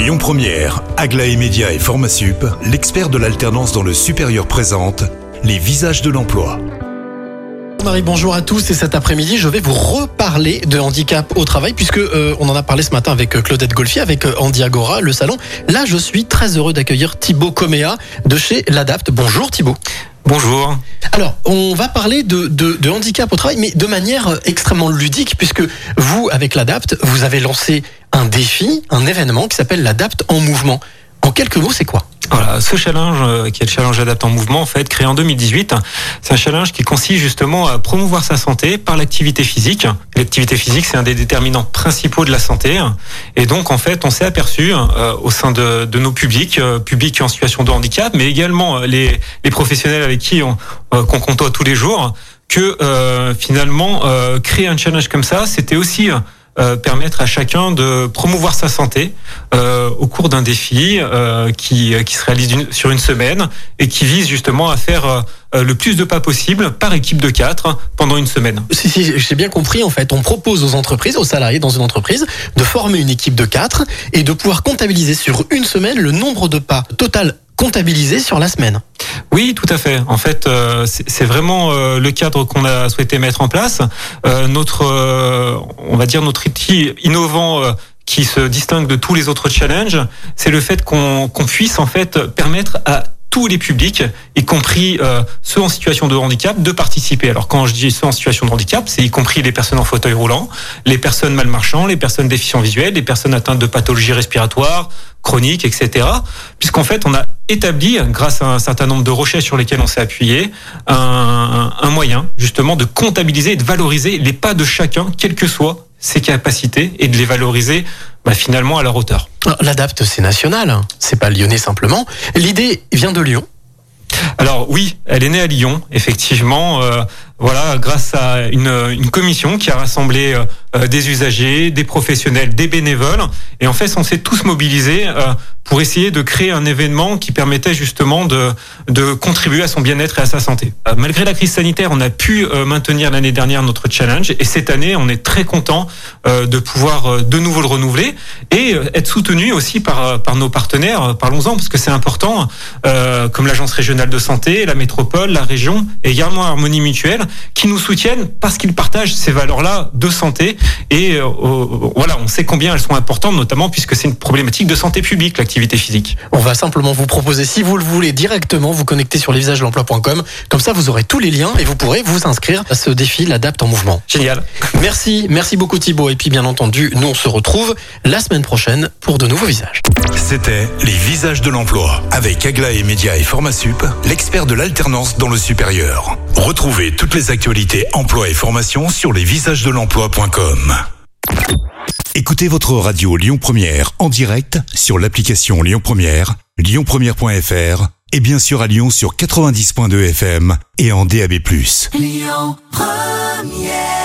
Lyon Première, Aglaé Média et Formasup, l'expert de l'alternance dans le supérieur présente les visages de l'emploi. Marie, bonjour à tous et cet après-midi je vais vous reparler de handicap au travail puisque euh, on en a parlé ce matin avec euh, Claudette Golfier, avec euh, Andy Agora, le salon. Là je suis très heureux d'accueillir Thibaut Coméa de chez l'Adapt. Bonjour Thibaut. Bonjour. Alors, on va parler de, handicap au travail, mais de manière euh, extrêmement ludique, puisque vous, avec l'ADAPT, vous avez lancé un défi, un événement qui s'appelle l'ADAPT en mouvement. En quelques mots, c'est quoi? Voilà, ce challenge, euh, qui est le challenge Adapt en mouvement, en fait, créé en 2018, c'est un challenge qui consiste justement à promouvoir sa santé par l'activité physique. L'activité physique, c'est un des déterminants principaux de la santé. Et donc, en fait, on s'est aperçu euh, au sein de, de, nos publics, euh, publics en situation de handicap, mais également les, les professionnels avec qui on qu'on côtoie tous les jours, que finalement, créer un challenge comme ça, c'était aussi euh, permettre à chacun de promouvoir sa santé euh, au cours d'un défi euh, qui, qui se réalise sur une semaine et qui vise justement à faire le plus de pas possible par équipe de quatre pendant une semaine. Si, si j'ai bien compris, en fait, on propose aux entreprises, aux salariés dans une entreprise, de former une équipe de quatre et de pouvoir comptabiliser sur une semaine le nombre de pas total sur la semaine. Oui, tout à fait. En fait, euh, c'est vraiment euh, le cadre qu'on a souhaité mettre en place. Euh, notre, on va dire notre outil innovant qui se distingue de tous les autres challenges, c'est le fait qu'on puisse en fait permettre à tous les publics, y compris ceux en situation de handicap, de participer. Alors quand je dis ceux en situation de handicap, c'est y compris les personnes en fauteuil roulant, les personnes malmarchantes, les personnes déficientes visuelles, les personnes atteintes de pathologies respiratoires, chroniques, etc. Puisqu'en fait, on a établi, grâce à un certain nombre de recherches sur lesquelles on s'est appuyé, un, un, moyen justement de comptabiliser et de valoriser les pas de chacun, quelles que soient ses capacités, et de les valoriser bah, finalement à leur hauteur. L'adapte, c'est national, hein. c'est pas lyonnais simplement. L'idée vient de Lyon. Alors oui, elle est née à Lyon, effectivement. Euh, voilà, grâce à une, une, commission qui a rassemblé euh, des usagers, des professionnels, des bénévoles, et en fait, on s'est tous mobilisés euh, pour essayer de créer un événement qui permettait justement de, de contribuer à son bien-être et à sa santé. Euh, malgré la crise sanitaire, on a pu maintenir l'année dernière notre challenge, et cette année, on est très content de pouvoir de nouveau le renouveler et être soutenu aussi par par nos partenaires. Parlons-en parce que c'est important, comme l'agence régionale de santé, la métropole, la région, et également Harmonie Mutuelle qui nous soutiennent parce qu'ils partagent ces valeurs-là de santé. Et euh, voilà, on sait combien elles sont importantes, notamment puisque c'est une problématique de santé publique, l'activité physique. On va simplement vous proposer, si vous le voulez, directement vous connecter sur lesvisagesdelemploi.com. Comme ça, vous aurez tous les liens et vous pourrez vous inscrire à ce défi, l'adapte en mouvement. Génial. Merci, merci beaucoup Thibaut. Et puis, bien entendu, nous, on se retrouve la semaine prochaine pour de nouveaux visages. C'était Les Visages de l'Emploi avec Agla et Média et Formasup, l'expert de l'alternance dans le supérieur. Retrouvez toutes les actualités emploi et formation sur lesvisagesdelemploi.com. Écoutez votre radio Lyon Première en direct sur l'application Lyon Première, lyonpremière.fr et bien sûr à Lyon sur 90.2 FM et en DAB+. Lyon Première